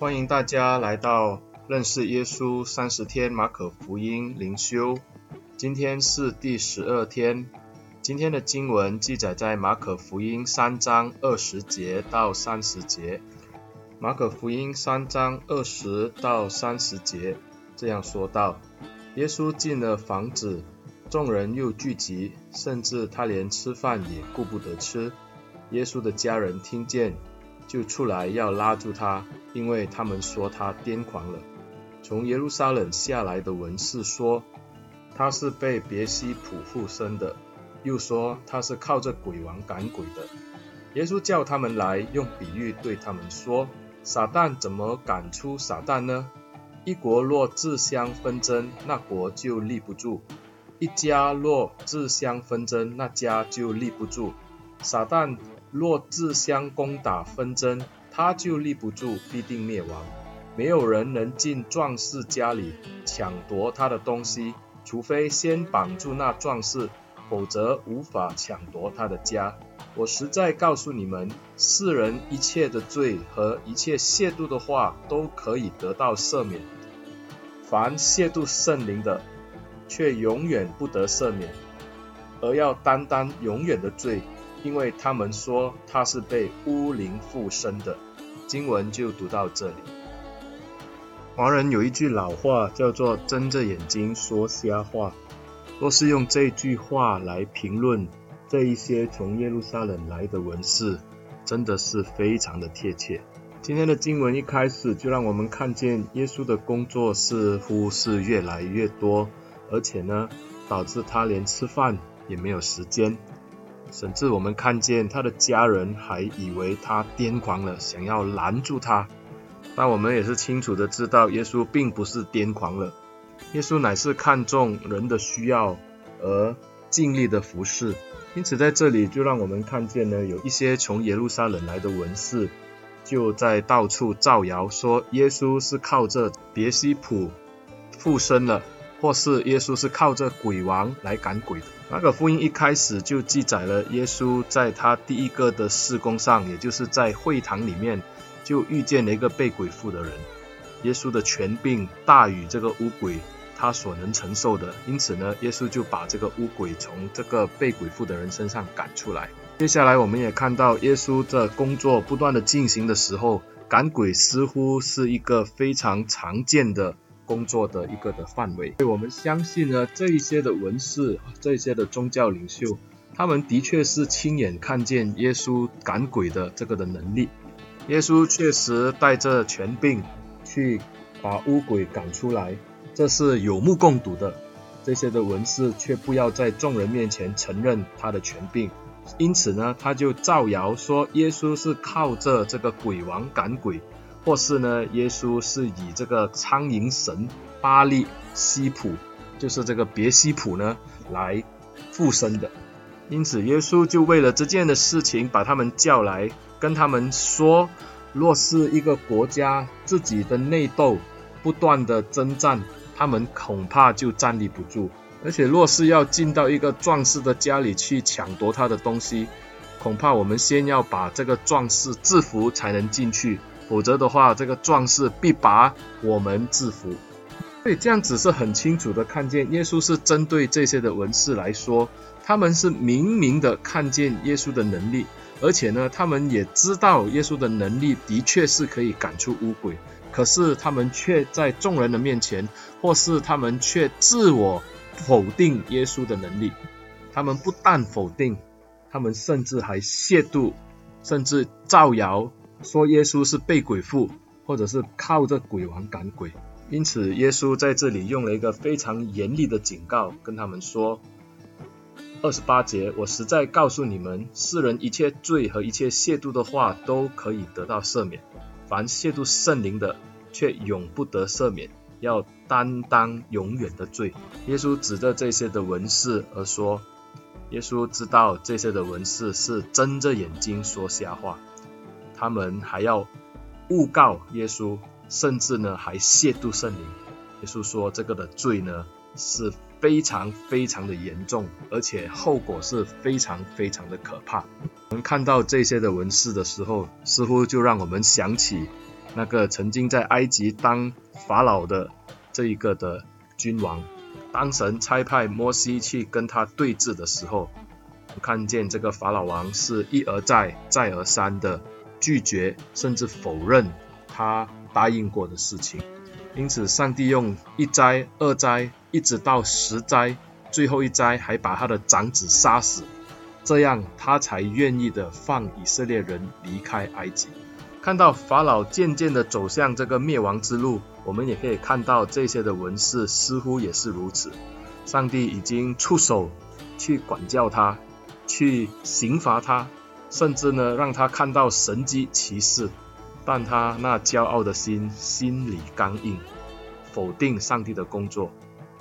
欢迎大家来到认识耶稣三十天马可福音灵修。今天是第十二天。今天的经文记载在马可福音三章二十节到三十节。马可福音三章二十到三十节这样说道：耶稣进了房子，众人又聚集，甚至他连吃饭也顾不得吃。耶稣的家人听见，就出来要拉住他，因为他们说他癫狂了。从耶路撒冷下来的文士说，他是被别西卜附身的，又说他是靠着鬼王赶鬼的。耶稣叫他们来，用比喻对他们说：撒旦怎么赶出撒旦呢？一国若自相纷争，那国就立不住；一家若自相纷争，那家就立不住。撒旦若自相攻打纷争，他就立不住，必定灭亡。没有人能进壮士家里抢夺他的东西，除非先绑住那壮士，否则无法抢夺他的家。我实在告诉你们，世人一切的罪和一切亵渎的话，都可以得到赦免；凡亵渎圣灵的，却永远不得赦免，而要担当永远的罪。因为他们说他是被巫灵附身的，经文就读到这里。华人有一句老话叫做“睁着眼睛说瞎话”，若是用这句话来评论这一些从耶路撒冷来的文士，真的是非常的贴切。今天的经文一开始就让我们看见耶稣的工作似乎是越来越多，而且呢，导致他连吃饭也没有时间。甚至我们看见他的家人还以为他癫狂了，想要拦住他。但我们也是清楚的知道，耶稣并不是癫狂了。耶稣乃是看重人的需要而尽力的服侍。因此在这里就让我们看见呢，有一些从耶路撒冷来的文士，就在到处造谣说耶稣是靠着别西卜附身了。或是耶稣是靠着鬼王来赶鬼的。马可福音一开始就记载了耶稣在他第一个的事工上，也就是在会堂里面，就遇见了一个被鬼附的人。耶稣的权柄大于这个污鬼他所能承受的，因此呢，耶稣就把这个污鬼从这个被鬼附的人身上赶出来。接下来我们也看到耶稣的工作不断的进行的时候，赶鬼似乎是一个非常常见的。工作的一个的范围，所以我们相信呢，这一些的文士，这一些的宗教领袖，他们的确是亲眼看见耶稣赶鬼的这个的能力。耶稣确实带着权柄去把污鬼赶出来，这是有目共睹的。这些的文士却不要在众人面前承认他的权柄，因此呢，他就造谣说耶稣是靠着这个鬼王赶鬼。或是呢，耶稣是以这个苍蝇神巴力西普，就是这个别西普呢来附身的。因此，耶稣就为了这件的事情，把他们叫来，跟他们说：若是一个国家自己的内斗不断的征战，他们恐怕就站立不住；而且，若是要进到一个壮士的家里去抢夺他的东西，恐怕我们先要把这个壮士制服才能进去。否则的话，这个壮士必把我们制服。所以这样子是很清楚的看见，耶稣是针对这些的文士来说，他们是明明的看见耶稣的能力，而且呢，他们也知道耶稣的能力的确是可以赶出污鬼，可是他们却在众人的面前，或是他们却自我否定耶稣的能力。他们不但否定，他们甚至还亵渎，甚至造谣。说耶稣是被鬼附，或者是靠着鬼王赶鬼，因此耶稣在这里用了一个非常严厉的警告，跟他们说：二十八节，我实在告诉你们，世人一切罪和一切亵渎的话都可以得到赦免，凡亵渎圣灵的，却永不得赦免，要担当永远的罪。耶稣指着这些的文士而说：耶稣知道这些的文士是睁着眼睛说瞎话。他们还要诬告耶稣，甚至呢还亵渎圣灵。耶稣说这个的罪呢是非常非常的严重，而且后果是非常非常的可怕。我们看到这些的文士的时候，似乎就让我们想起那个曾经在埃及当法老的这一个的君王。当神差派摩西去跟他对峙的时候，看见这个法老王是一而再、再而三的拒绝，甚至否认他答应过的事情。因此，上帝用一灾、二灾，一直到十灾，最后一灾还把他的长子杀死，这样他才愿意的放以色列人离开埃及。看到法老渐渐的走向这个灭亡之路，我们也可以看到这些的文士似乎也是如此。上帝已经出手去管教他，去刑罚他，甚至呢让他看到神迹奇事，但他那骄傲的心心里刚硬，否定上帝的工作，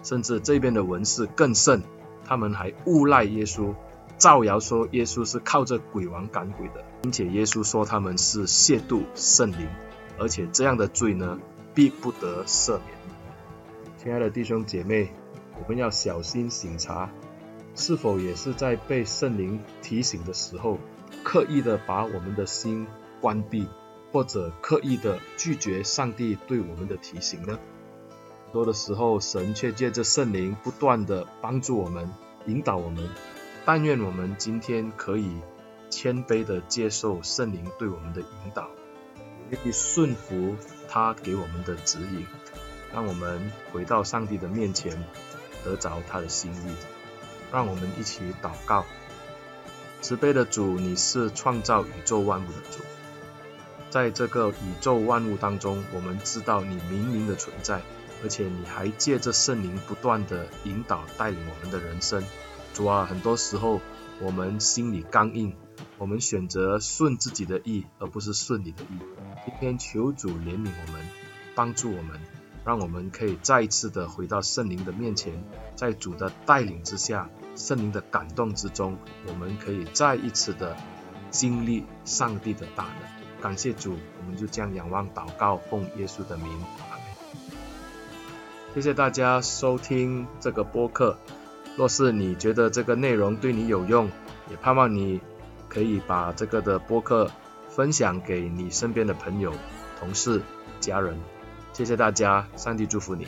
甚至这边的文士更甚，他们还诬赖耶稣。造谣说耶稣是靠着鬼王赶鬼的，并且耶稣说他们是亵渎圣灵，而且这样的罪呢，必不得赦免。亲爱的弟兄姐妹，我们要小心省察，是否也是在被圣灵提醒的时候，刻意的把我们的心关闭，或者刻意的拒绝上帝对我们的提醒呢？很多的时候，神却借着圣灵不断的帮助我们，引导我们。但愿我们今天可以谦卑地接受圣灵对我们的引导，也可以顺服他给我们的指引，让我们回到上帝的面前，得着他的心意。让我们一起祷告：慈悲的主，你是创造宇宙万物的主，在这个宇宙万物当中，我们知道你明明的存在，而且你还借着圣灵不断地引导带领我们的人生。主啊，很多时候我们心里刚硬，我们选择顺自己的意，而不是顺你的意。今天求主怜悯我们，帮助我们，让我们可以再一次的回到圣灵的面前，在主的带领之下，圣灵的感动之中，我们可以再一次的经历上帝的大能。感谢主，我们就这样仰望祷告，奉耶稣的名，谢谢大家收听这个播客。若是你觉得这个内容对你有用，也盼望你可以把这个的播客分享给你身边的朋友、同事、家人。谢谢大家，上帝祝福你。